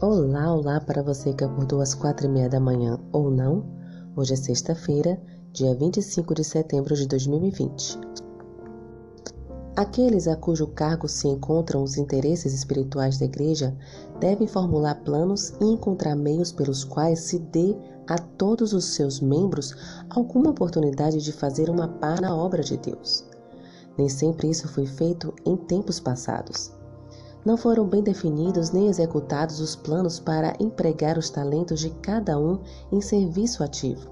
Olá, olá para você que acordou às quatro e meia da manhã ou não. Hoje é sexta-feira, dia 25 de setembro de 2020. Aqueles a cujo cargo se encontram os interesses espirituais da Igreja devem formular planos e encontrar meios pelos quais se dê a todos os seus membros alguma oportunidade de fazer uma par na obra de Deus. Nem sempre isso foi feito em tempos passados. Não foram bem definidos nem executados os planos para empregar os talentos de cada um em serviço ativo.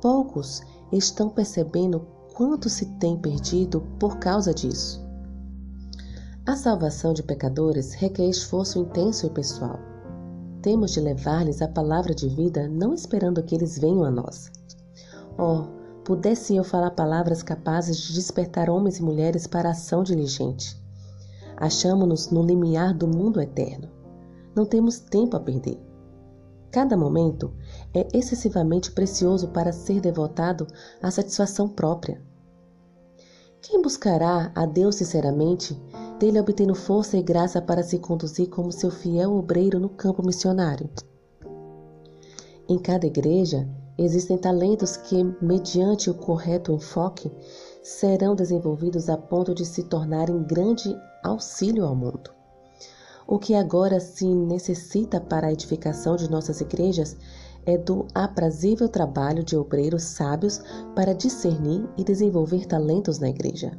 Poucos estão percebendo quanto se tem perdido por causa disso. A salvação de pecadores requer esforço intenso e pessoal. Temos de levar-lhes a palavra de vida, não esperando que eles venham a nós. Oh, pudesse eu falar palavras capazes de despertar homens e mulheres para a ação diligente. Achamos-nos no limiar do mundo eterno. Não temos tempo a perder. Cada momento é excessivamente precioso para ser devotado à satisfação própria. Quem buscará a Deus sinceramente, dele obtendo força e graça para se conduzir como seu fiel obreiro no campo missionário. Em cada igreja existem talentos que, mediante o correto enfoque, serão desenvolvidos a ponto de se tornarem grande auxílio ao mundo. O que agora se necessita para a edificação de nossas igrejas é do aprazível trabalho de obreiros sábios para discernir e desenvolver talentos na igreja.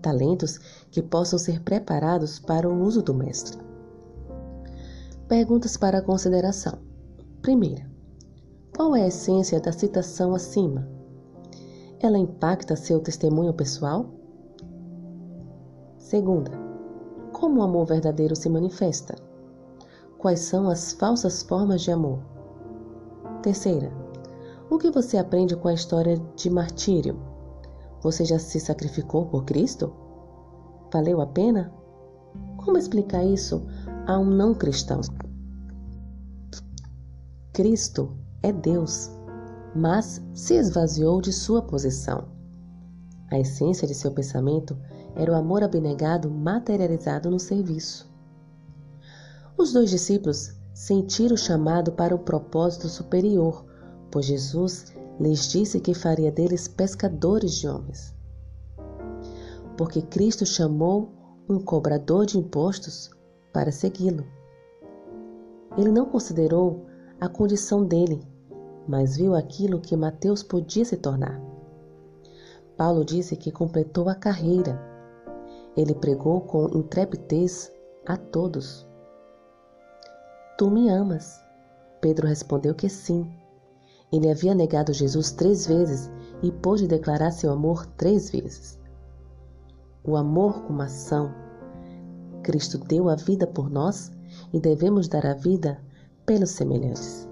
Talentos que possam ser preparados para o uso do Mestre. Perguntas para consideração. Primeira, qual é a essência da citação acima? Ela impacta seu testemunho pessoal? Segunda, como o amor verdadeiro se manifesta? Quais são as falsas formas de amor? Terceira, o que você aprende com a história de martírio? Você já se sacrificou por Cristo? Valeu a pena? Como explicar isso a um não cristão? Cristo é Deus mas se esvaziou de sua posição. A essência de seu pensamento era o amor abnegado materializado no serviço. Os dois discípulos sentiram o chamado para um propósito superior, pois Jesus lhes disse que faria deles pescadores de homens. Porque Cristo chamou um cobrador de impostos para segui-lo. Ele não considerou a condição dele mas viu aquilo que Mateus podia se tornar. Paulo disse que completou a carreira. Ele pregou com intrepidez a todos. Tu me amas? Pedro respondeu que sim. Ele havia negado Jesus três vezes e pôde declarar seu amor três vezes. O amor como ação. Cristo deu a vida por nós e devemos dar a vida pelos semelhantes.